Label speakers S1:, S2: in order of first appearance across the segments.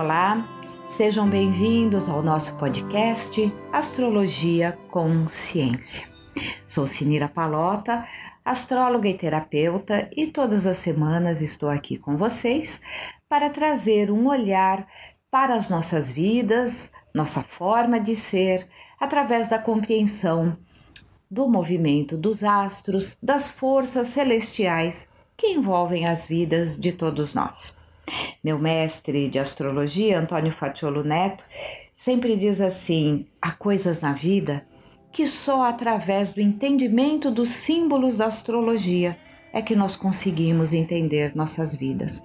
S1: Olá, sejam bem-vindos ao nosso podcast Astrologia com Ciência. Sou Sinira Palota, astróloga e terapeuta, e todas as semanas estou aqui com vocês para trazer um olhar para as nossas vidas, nossa forma de ser, através da compreensão do movimento dos astros, das forças celestiais que envolvem as vidas de todos nós. Meu mestre de astrologia, Antônio Fatiolo Neto, sempre diz assim: há coisas na vida que só através do entendimento dos símbolos da astrologia é que nós conseguimos entender nossas vidas.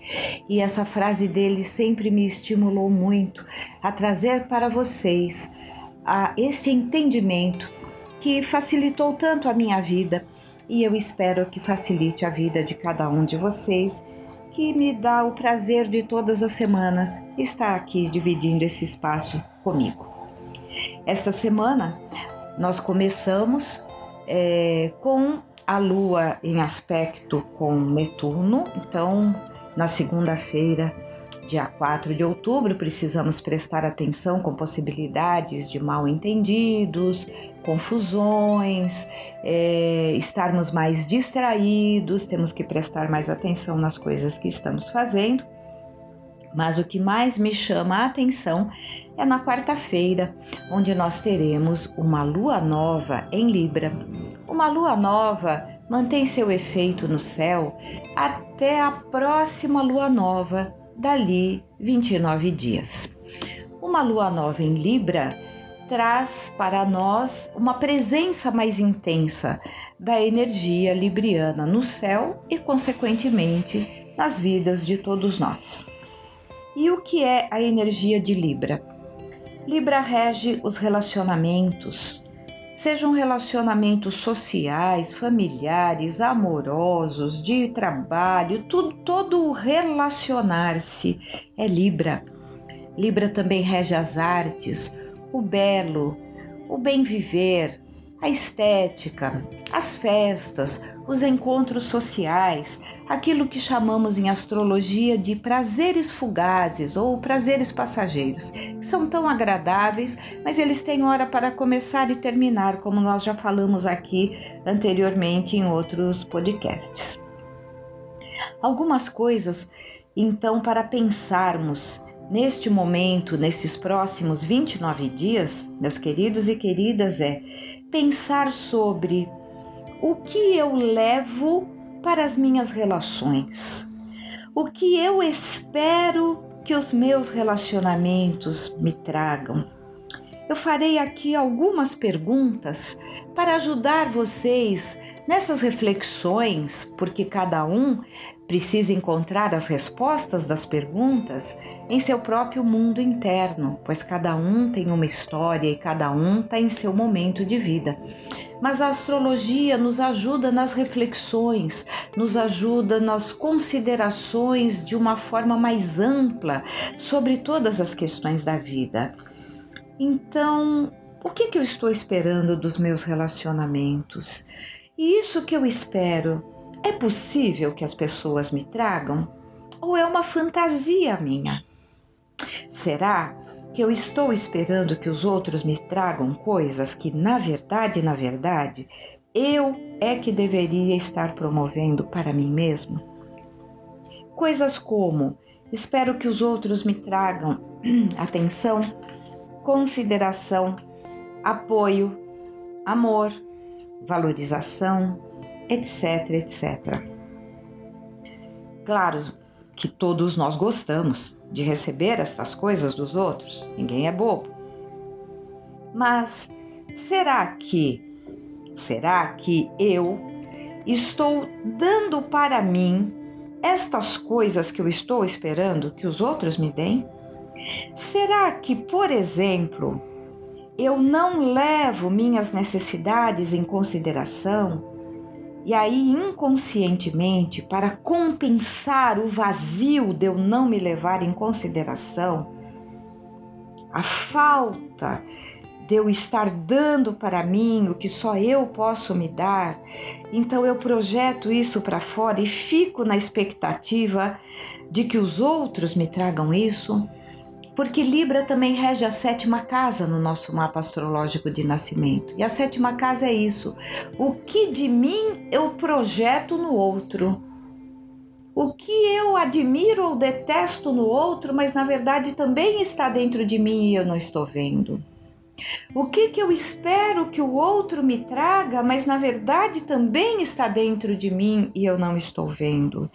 S1: E essa frase dele sempre me estimulou muito a trazer para vocês a esse entendimento que facilitou tanto a minha vida e eu espero que facilite a vida de cada um de vocês que me dá o prazer de todas as semanas estar aqui dividindo esse espaço comigo. Esta semana nós começamos é, com a Lua em aspecto com Netuno, então na segunda-feira dia 4 de outubro, precisamos prestar atenção com possibilidades de mal entendidos, confusões, é, estarmos mais distraídos, temos que prestar mais atenção nas coisas que estamos fazendo. Mas o que mais me chama a atenção é na quarta-feira, onde nós teremos uma lua nova em Libra. Uma lua nova mantém seu efeito no céu até a próxima lua nova dali 29 dias. Uma lua nova em Libra traz para nós uma presença mais intensa da energia libriana no céu e, consequentemente, nas vidas de todos nós. E o que é a energia de Libra? Libra rege os relacionamentos, sejam relacionamentos sociais, familiares, amorosos, de trabalho, tudo, todo relacionar-se é Libra. Libra também rege as artes, o belo, o bem viver, a estética, as festas, os encontros sociais, aquilo que chamamos em astrologia de prazeres fugazes ou prazeres passageiros, que são tão agradáveis, mas eles têm hora para começar e terminar, como nós já falamos aqui anteriormente em outros podcasts. Algumas coisas, então, para pensarmos neste momento, nesses próximos 29 dias, meus queridos e queridas, é pensar sobre o que eu levo para as minhas relações, o que eu espero que os meus relacionamentos me tragam. Eu farei aqui algumas perguntas para ajudar vocês nessas reflexões, porque cada um precisa encontrar as respostas das perguntas em seu próprio mundo interno, pois cada um tem uma história e cada um está em seu momento de vida. Mas a astrologia nos ajuda nas reflexões, nos ajuda nas considerações de uma forma mais ampla sobre todas as questões da vida. Então, o que, que eu estou esperando dos meus relacionamentos? E isso que eu espero, é possível que as pessoas me tragam? Ou é uma fantasia minha? Será que eu estou esperando que os outros me tragam coisas que, na verdade, na verdade, eu é que deveria estar promovendo para mim mesmo? Coisas como: espero que os outros me tragam atenção, consideração, apoio, amor, valorização, etc, etc. Claro que todos nós gostamos de receber estas coisas dos outros, ninguém é bobo. Mas será que, será que eu estou dando para mim estas coisas que eu estou esperando que os outros me deem? Será que, por exemplo, eu não levo minhas necessidades em consideração e aí, inconscientemente, para compensar o vazio de eu não me levar em consideração, a falta de eu estar dando para mim o que só eu posso me dar, então eu projeto isso para fora e fico na expectativa de que os outros me tragam isso. Porque Libra também rege a sétima casa no nosso mapa astrológico de nascimento. E a sétima casa é isso: o que de mim eu projeto no outro. O que eu admiro ou detesto no outro, mas na verdade também está dentro de mim e eu não estou vendo. O que, que eu espero que o outro me traga, mas na verdade também está dentro de mim e eu não estou vendo?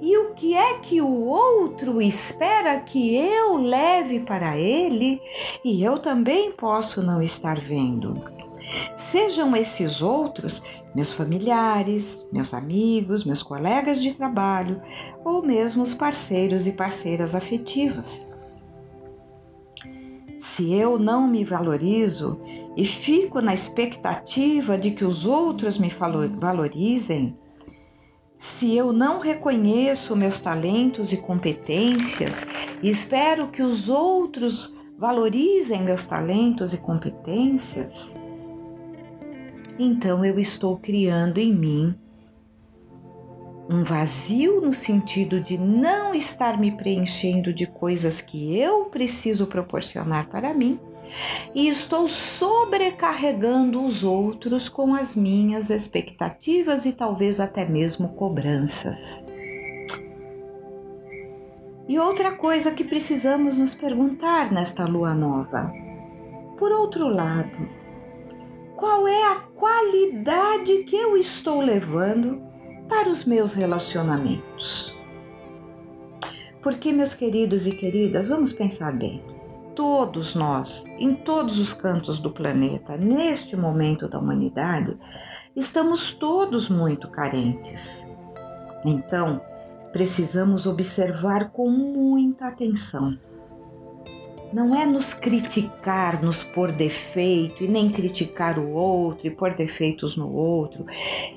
S1: E o que é que o outro espera que eu leve para ele e eu também posso não estar vendo? Sejam esses outros meus familiares, meus amigos, meus colegas de trabalho ou mesmo os parceiros e parceiras afetivas. Se eu não me valorizo e fico na expectativa de que os outros me valorizem, se eu não reconheço meus talentos e competências e espero que os outros valorizem meus talentos e competências, então eu estou criando em mim um vazio no sentido de não estar me preenchendo de coisas que eu preciso proporcionar para mim e estou sobrecarregando os outros com as minhas expectativas e talvez até mesmo cobranças. E outra coisa que precisamos nos perguntar nesta lua nova. Por outro lado, qual é a qualidade que eu estou levando para os meus relacionamentos. Porque, meus queridos e queridas, vamos pensar bem. Todos nós, em todos os cantos do planeta, neste momento da humanidade, estamos todos muito carentes. Então, precisamos observar com muita atenção não é nos criticar, nos pôr defeito e nem criticar o outro e pôr defeitos no outro.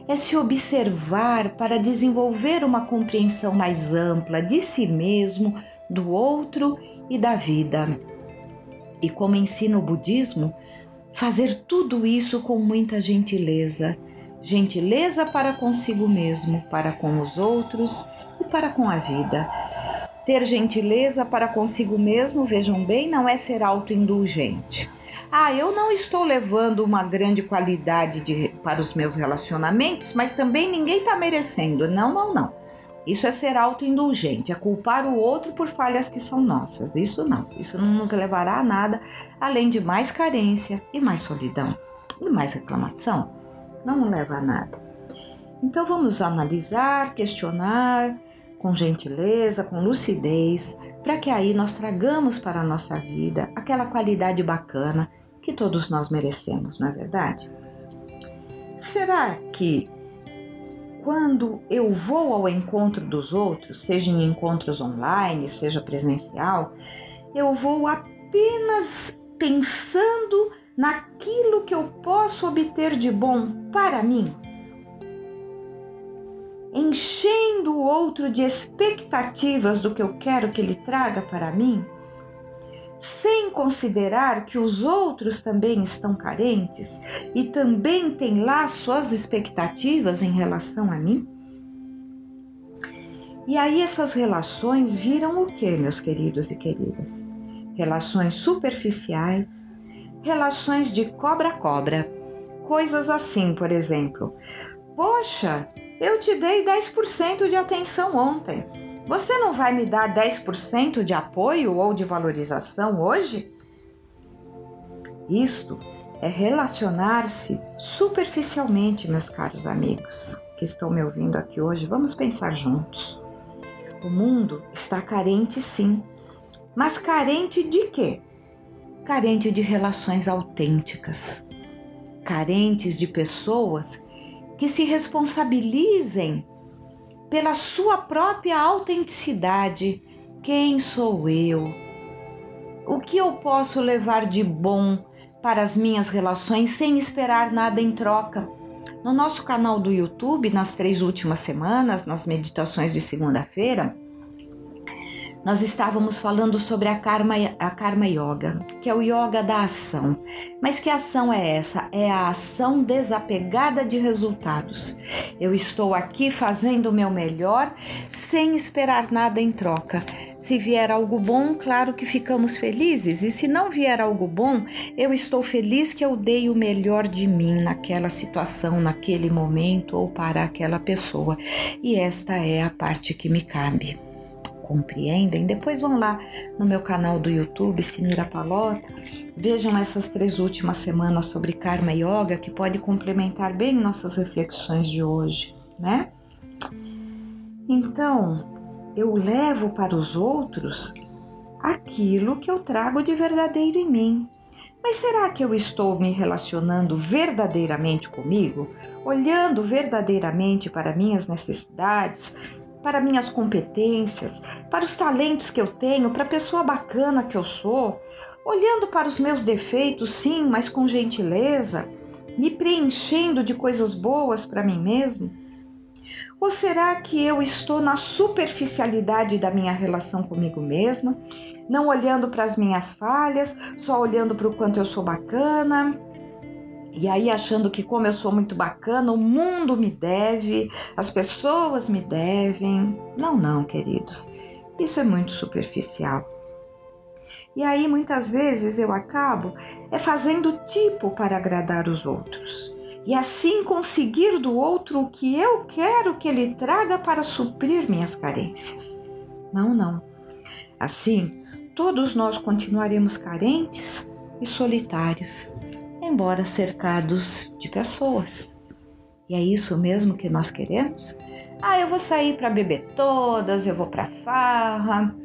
S1: É se observar para desenvolver uma compreensão mais ampla de si mesmo, do outro e da vida. E como ensina o budismo, fazer tudo isso com muita gentileza. Gentileza para consigo mesmo, para com os outros e para com a vida ter gentileza para consigo mesmo, vejam bem, não é ser autoindulgente. Ah, eu não estou levando uma grande qualidade de, para os meus relacionamentos, mas também ninguém está merecendo. Não, não, não. Isso é ser autoindulgente, é culpar o outro por falhas que são nossas. Isso não. Isso não nos levará a nada além de mais carência e mais solidão e mais reclamação. Não leva a nada. Então vamos analisar, questionar, com gentileza, com lucidez, para que aí nós tragamos para a nossa vida aquela qualidade bacana que todos nós merecemos, não é verdade? Será que quando eu vou ao encontro dos outros, seja em encontros online, seja presencial, eu vou apenas pensando naquilo que eu posso obter de bom para mim? Enchendo o outro de expectativas do que eu quero que ele traga para mim, sem considerar que os outros também estão carentes e também têm lá suas expectativas em relação a mim? E aí essas relações viram o que, meus queridos e queridas? Relações superficiais, relações de cobra-cobra. Coisas assim, por exemplo. Poxa, eu te dei 10% de atenção ontem. Você não vai me dar 10% de apoio ou de valorização hoje? Isto é relacionar-se superficialmente, meus caros amigos que estão me ouvindo aqui hoje. Vamos pensar juntos. O mundo está carente, sim, mas carente de quê? Carente de relações autênticas, carentes de pessoas que se responsabilizem pela sua própria autenticidade. Quem sou eu? O que eu posso levar de bom para as minhas relações sem esperar nada em troca? No nosso canal do YouTube, nas três últimas semanas, nas meditações de segunda-feira, nós estávamos falando sobre a karma, a karma yoga, que é o yoga da ação. Mas que ação é essa? É a ação desapegada de resultados. Eu estou aqui fazendo o meu melhor sem esperar nada em troca. Se vier algo bom, claro que ficamos felizes, e se não vier algo bom, eu estou feliz que eu dei o melhor de mim naquela situação, naquele momento ou para aquela pessoa. E esta é a parte que me cabe. Compreendem? Depois vão lá no meu canal do YouTube, Sinira Palota, vejam essas três últimas semanas sobre Karma Yoga, que pode complementar bem nossas reflexões de hoje, né? Então, eu levo para os outros aquilo que eu trago de verdadeiro em mim. Mas será que eu estou me relacionando verdadeiramente comigo? Olhando verdadeiramente para minhas necessidades, para minhas competências, para os talentos que eu tenho, para a pessoa bacana que eu sou? Olhando para os meus defeitos, sim, mas com gentileza, me preenchendo de coisas boas para mim mesmo? Ou será que eu estou na superficialidade da minha relação comigo mesma, não olhando para as minhas falhas, só olhando para o quanto eu sou bacana? E aí achando que como eu sou muito bacana, o mundo me deve, as pessoas me devem. Não, não, queridos. Isso é muito superficial. E aí muitas vezes eu acabo é fazendo tipo para agradar os outros e assim conseguir do outro o que eu quero que ele traga para suprir minhas carências. Não, não. Assim, todos nós continuaremos carentes e solitários, embora cercados de pessoas. E é isso mesmo que nós queremos? Ah, eu vou sair para beber todas, eu vou para farra.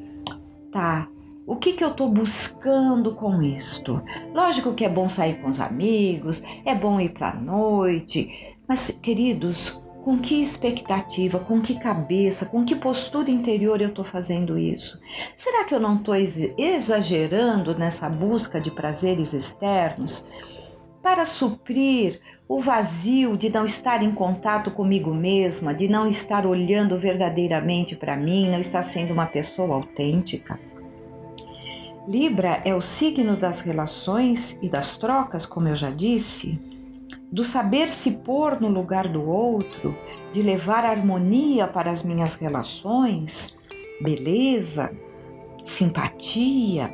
S1: Tá, o que, que eu estou buscando com isto? Lógico que é bom sair com os amigos, é bom ir para a noite, mas, queridos, com que expectativa, com que cabeça, com que postura interior eu estou fazendo isso? Será que eu não estou exagerando nessa busca de prazeres externos para suprir o vazio de não estar em contato comigo mesma, de não estar olhando verdadeiramente para mim, não estar sendo uma pessoa autêntica? Libra é o signo das relações e das trocas, como eu já disse, do saber se pôr no lugar do outro, de levar harmonia para as minhas relações, beleza, simpatia.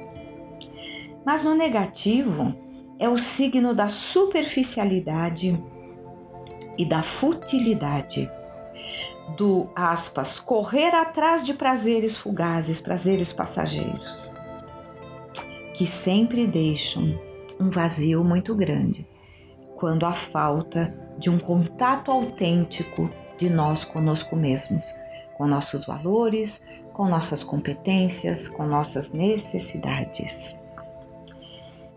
S1: Mas no negativo é o signo da superficialidade e da futilidade, do aspas, correr atrás de prazeres fugazes, prazeres passageiros que sempre deixam um vazio muito grande quando há falta de um contato autêntico de nós conosco mesmos, com nossos valores, com nossas competências, com nossas necessidades.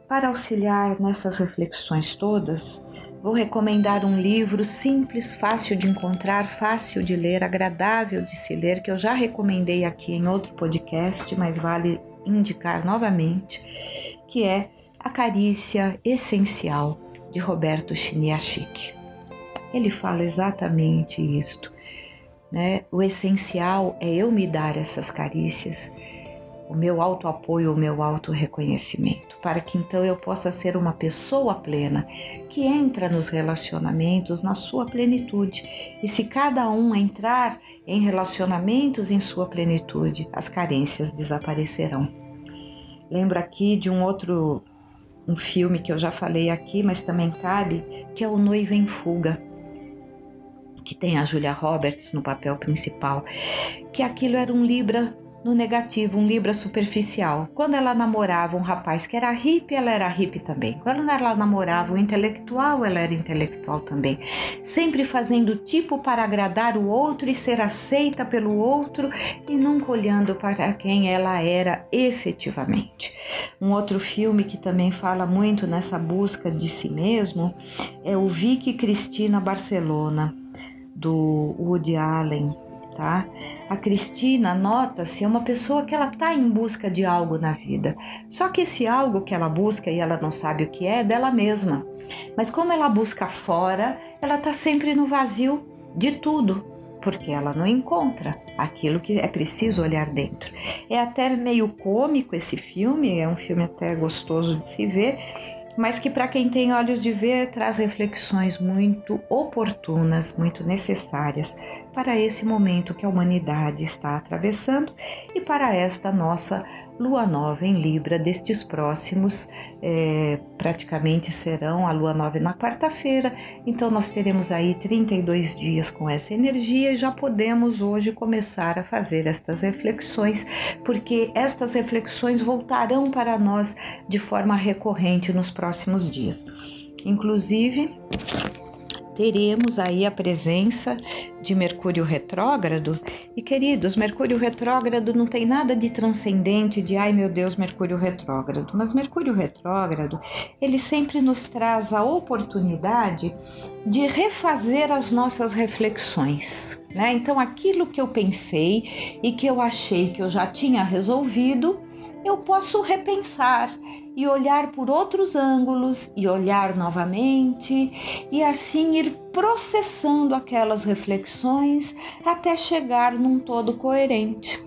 S1: Para auxiliar nessas reflexões todas, vou recomendar um livro simples, fácil de encontrar, fácil de ler, agradável de se ler, que eu já recomendei aqui em outro podcast, mas vale indicar novamente, que é A Carícia Essencial de Roberto Chiniachik. Ele fala exatamente isto. Né? O essencial é eu me dar essas carícias o meu auto-apoio, o meu auto-reconhecimento, para que então eu possa ser uma pessoa plena, que entra nos relacionamentos na sua plenitude. E se cada um entrar em relacionamentos em sua plenitude, as carências desaparecerão. Lembro aqui de um outro um filme que eu já falei aqui, mas também cabe, que é O Noivo em Fuga, que tem a Julia Roberts no papel principal, que aquilo era um Libra no negativo, um Libra superficial. Quando ela namorava um rapaz que era hippie, ela era hippie também. Quando ela namorava um intelectual, ela era intelectual também. Sempre fazendo tipo para agradar o outro e ser aceita pelo outro e nunca olhando para quem ela era efetivamente. Um outro filme que também fala muito nessa busca de si mesmo é o Vicky Cristina Barcelona, do Woody Allen tá? A Cristina, nota-se, é uma pessoa que ela tá em busca de algo na vida. Só que esse algo que ela busca e ela não sabe o que é, é dela mesma. Mas como ela busca fora, ela tá sempre no vazio de tudo, porque ela não encontra aquilo que é preciso olhar dentro. É até meio cômico esse filme, é um filme até gostoso de se ver, mas que para quem tem olhos de ver traz reflexões muito oportunas, muito necessárias para esse momento que a humanidade está atravessando e para esta nossa lua nova em Libra destes próximos, é, praticamente serão a lua nova na quarta-feira, então nós teremos aí 32 dias com essa energia e já podemos hoje começar a fazer estas reflexões, porque estas reflexões voltarão para nós de forma recorrente nos próximos dias. Inclusive, teremos aí a presença de Mercúrio retrógrado. E queridos, Mercúrio retrógrado não tem nada de transcendente, de ai meu Deus, Mercúrio retrógrado. Mas Mercúrio retrógrado, ele sempre nos traz a oportunidade de refazer as nossas reflexões. Né? Então, aquilo que eu pensei e que eu achei que eu já tinha resolvido, eu posso repensar e olhar por outros ângulos e olhar novamente e assim ir processando aquelas reflexões até chegar num todo coerente.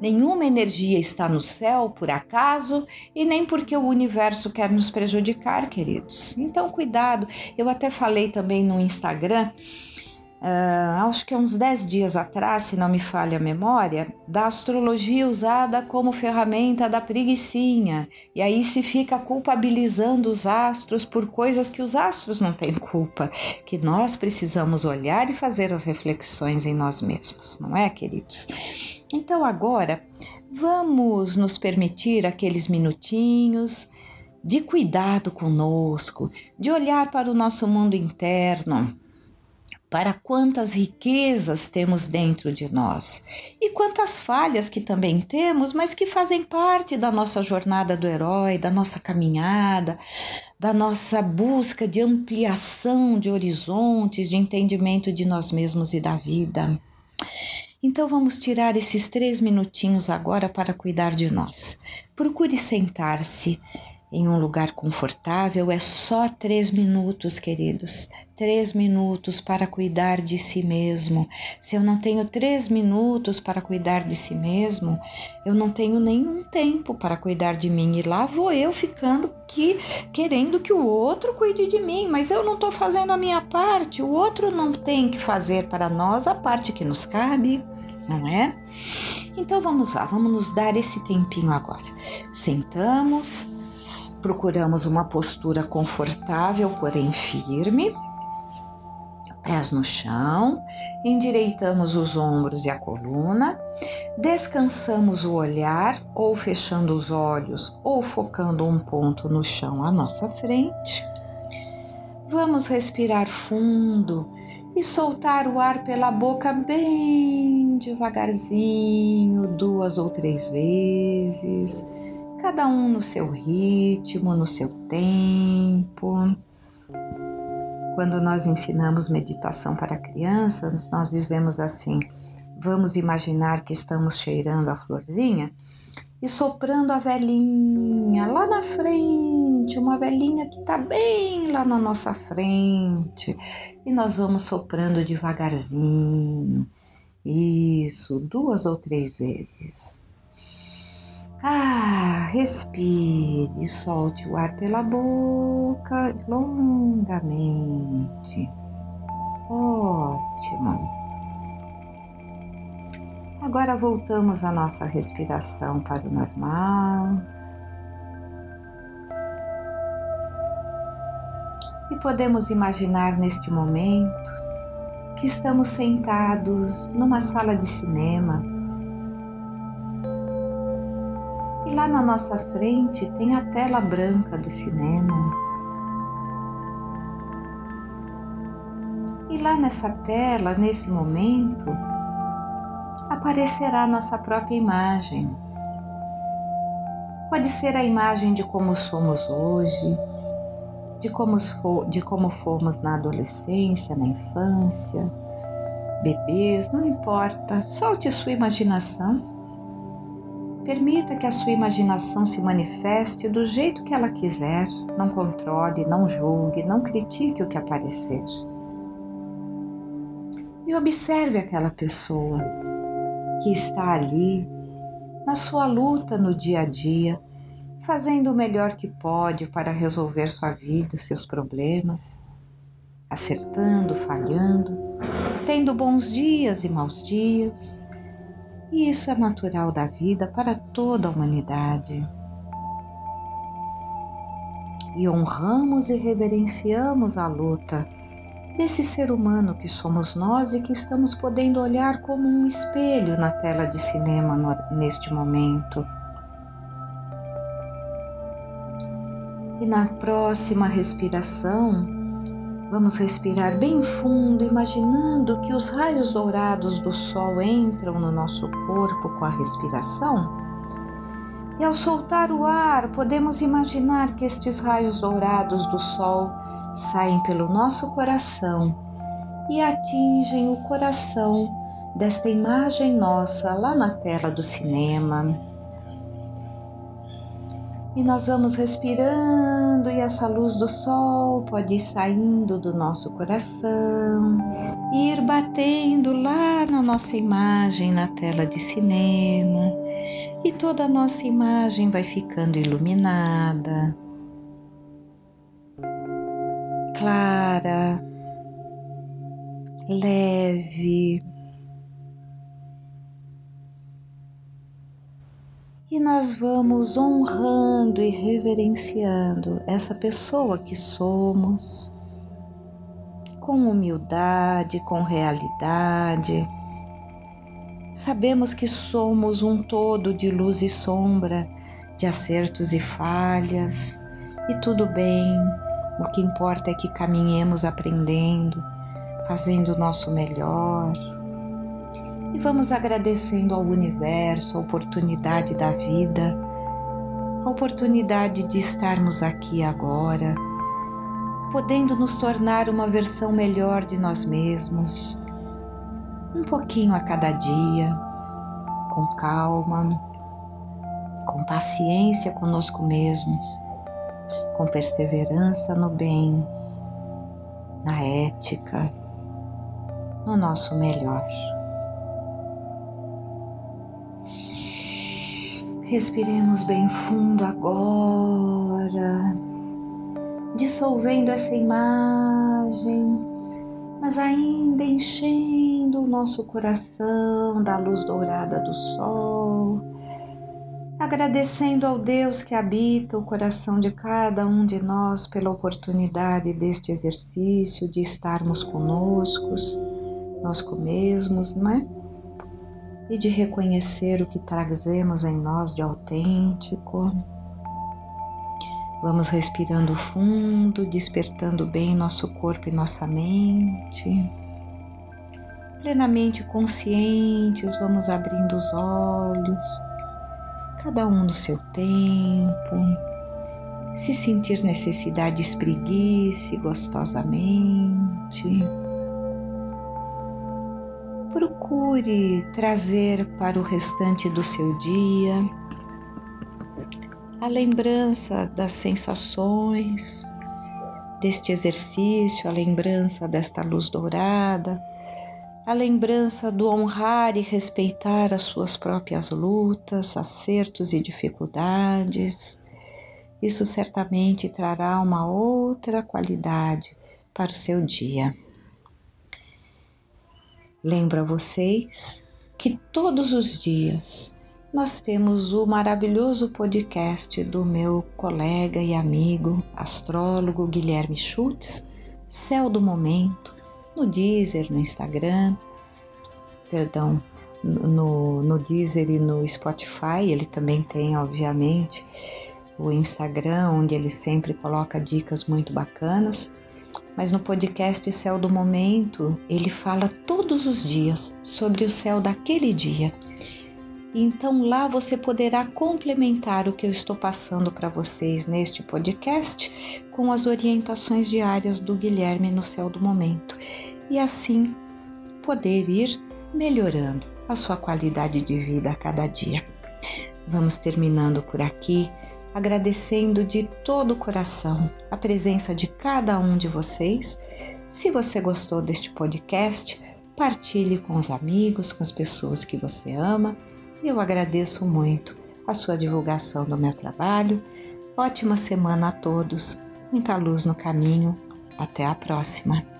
S1: Nenhuma energia está no céu por acaso e nem porque o universo quer nos prejudicar, queridos. Então, cuidado. Eu até falei também no Instagram uh, acho que uns 10 dias atrás, se não me falha a memória, da astrologia usada como ferramenta da preguiçinha. E aí se fica culpabilizando os astros por coisas que os astros não têm culpa, que nós precisamos olhar e fazer as reflexões em nós mesmos, não é, queridos? Então agora vamos nos permitir aqueles minutinhos de cuidado conosco, de olhar para o nosso mundo interno para quantas riquezas temos dentro de nós e quantas falhas que também temos, mas que fazem parte da nossa jornada do herói, da nossa caminhada, da nossa busca de ampliação de horizontes, de entendimento de nós mesmos e da vida. Então vamos tirar esses três minutinhos agora para cuidar de nós. Procure sentar-se em um lugar confortável, é só três minutos, queridos. Três minutos para cuidar de si mesmo. Se eu não tenho três minutos para cuidar de si mesmo, eu não tenho nenhum tempo para cuidar de mim. E lá vou eu ficando que querendo que o outro cuide de mim, mas eu não estou fazendo a minha parte. O outro não tem que fazer para nós a parte que nos cabe, não é? Então vamos lá, vamos nos dar esse tempinho agora. Sentamos Procuramos uma postura confortável, porém firme. Pés no chão, endireitamos os ombros e a coluna, descansamos o olhar, ou fechando os olhos, ou focando um ponto no chão à nossa frente. Vamos respirar fundo e soltar o ar pela boca bem devagarzinho, duas ou três vezes cada um no seu ritmo, no seu tempo. Quando nós ensinamos meditação para crianças, nós dizemos assim: vamos imaginar que estamos cheirando a florzinha e soprando a velhinha lá na frente, uma velhinha que está bem lá na nossa frente, e nós vamos soprando devagarzinho. Isso, duas ou três vezes. Ah, respire solte o ar pela boca longamente. Ótimo. Agora voltamos a nossa respiração para o normal. E podemos imaginar neste momento que estamos sentados numa sala de cinema lá na nossa frente tem a tela branca do cinema. E lá nessa tela, nesse momento, aparecerá nossa própria imagem. Pode ser a imagem de como somos hoje, de como, de como fomos na adolescência, na infância, bebês, não importa, solte sua imaginação Permita que a sua imaginação se manifeste do jeito que ela quiser, não controle, não julgue, não critique o que aparecer. E observe aquela pessoa que está ali na sua luta no dia a dia, fazendo o melhor que pode para resolver sua vida, seus problemas, acertando, falhando, tendo bons dias e maus dias. E isso é natural da vida para toda a humanidade. E honramos e reverenciamos a luta desse ser humano que somos nós e que estamos podendo olhar como um espelho na tela de cinema no, neste momento. E na próxima respiração, vamos respirar bem fundo, imaginando que os raios dourados do sol entram no nosso corpo com a respiração. E ao soltar o ar, podemos imaginar que estes raios dourados do sol saem pelo nosso coração e atingem o coração desta imagem nossa lá na tela do cinema. E nós vamos respirando, e essa luz do sol pode ir saindo do nosso coração, e ir batendo lá na nossa imagem na tela de cinema, e toda a nossa imagem vai ficando iluminada, clara, leve. E nós vamos honrando e reverenciando essa pessoa que somos, com humildade, com realidade. Sabemos que somos um todo de luz e sombra, de acertos e falhas, e tudo bem, o que importa é que caminhemos aprendendo, fazendo o nosso melhor e vamos agradecendo ao universo a oportunidade da vida, a oportunidade de estarmos aqui agora, podendo nos tornar uma versão melhor de nós mesmos, um pouquinho a cada dia, com calma, com paciência conosco mesmos, com perseverança no bem, na ética, no nosso melhor. Respiremos bem fundo agora, dissolvendo essa imagem, mas ainda enchendo o nosso coração da luz dourada do sol, agradecendo ao Deus que habita o coração de cada um de nós pela oportunidade deste exercício de estarmos conosco, nós mesmos, não é? E de reconhecer o que trazemos em nós de autêntico. Vamos respirando fundo, despertando bem nosso corpo e nossa mente. Plenamente conscientes, vamos abrindo os olhos, cada um no seu tempo. Se sentir necessidade, espreguice gostosamente procure trazer para o restante do seu dia a lembrança das sensações deste exercício, a lembrança desta luz dourada, a lembrança do honrar e respeitar as suas próprias lutas, acertos e dificuldades. Isso certamente trará uma outra qualidade para o seu dia. Lembro a vocês que todos os dias nós temos o maravilhoso podcast do meu colega e amigo astrólogo Guilherme Schultz, Céu do Momento, no Deezer, no Instagram, perdão, no, no Deezer e no Spotify. Ele também tem, obviamente, o Instagram, onde ele sempre coloca dicas muito bacanas mas no podcast Céu do Momento ele fala todos os dias sobre o céu daquele dia. Então lá você poderá complementar o que eu estou passando para vocês neste podcast com as orientações diárias do Guilherme no Céu do Momento e assim poder ir melhorando a sua qualidade de vida a cada dia. Vamos terminando por aqui agradecendo de todo o coração a presença de cada um de vocês. Se você gostou deste podcast, partilhe com os amigos, com as pessoas que você ama. Eu agradeço muito a sua divulgação do meu trabalho. Ótima semana a todos, muita luz no caminho. Até a próxima!